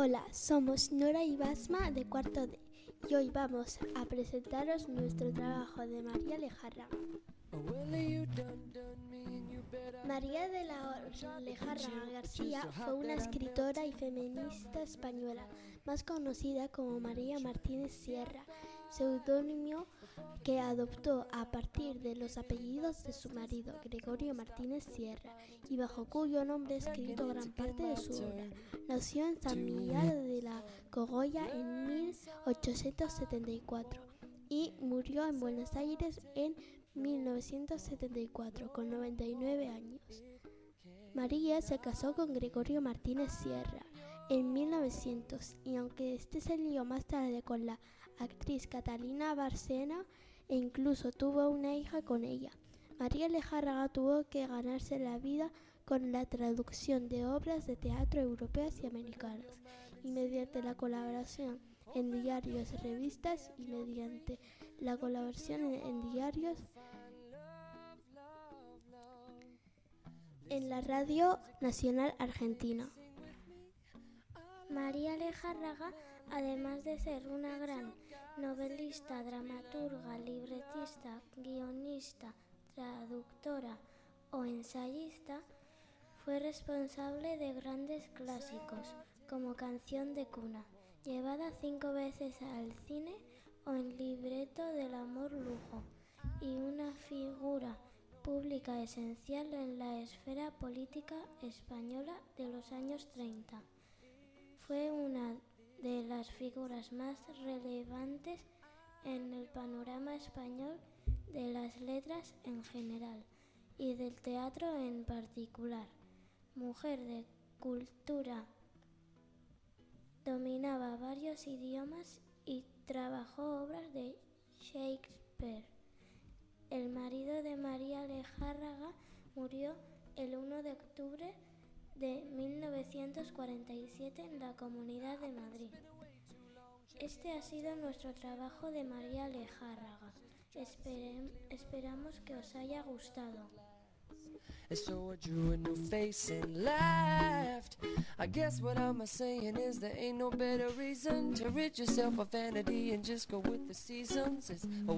Hola, somos Nora y Basma de cuarto D y hoy vamos a presentaros nuestro trabajo de María Lejarra. María de la Lejarra García fue una escritora y feminista española, más conocida como María Martínez Sierra, seudónimo que adoptó a partir de los apellidos de su marido, Gregorio Martínez Sierra, y bajo cuyo nombre ha escrito gran parte de su obra. Nació en San Miguel de la Cogolla en 1874 y murió en Buenos Aires en 1974 con 99 años. María se casó con Gregorio Martínez Sierra en 1900 y aunque este se lió más tarde con la actriz Catalina Barcena e incluso tuvo una hija con ella. María Lejárraga tuvo que ganarse la vida con la traducción de obras de teatro europeas y americanas y mediante la colaboración en diarios, revistas y mediante la colaboración en, diarios en la Radio Nacional Argentina. María Lejárraga, además de ser una gran novelista, dramaturga, libretista, guionista, traductora o ensayista, fue responsable de grandes clásicos como Canción de Cuna, llevada cinco veces al cine o en libreto del amor lujo, y una figura pública esencial en la esfera política española de los años 30. Fue una de las figuras más relevantes en el panorama español de las letras en general y del teatro en particular. Mujer de cultura, dominaba varios idiomas y trabajó obras de Shakespeare. El marido de María Lejárraga murió el 1 de octubre de 1947 en la Comunidad de Madrid. Este ha sido nuestro trabajo de María Lejárraga. esperamos que os haya gustado. And so I drew a new face and laughed. I guess what I'm saying is there ain't no better reason to rid yourself of vanity and just go with the seasons. It's a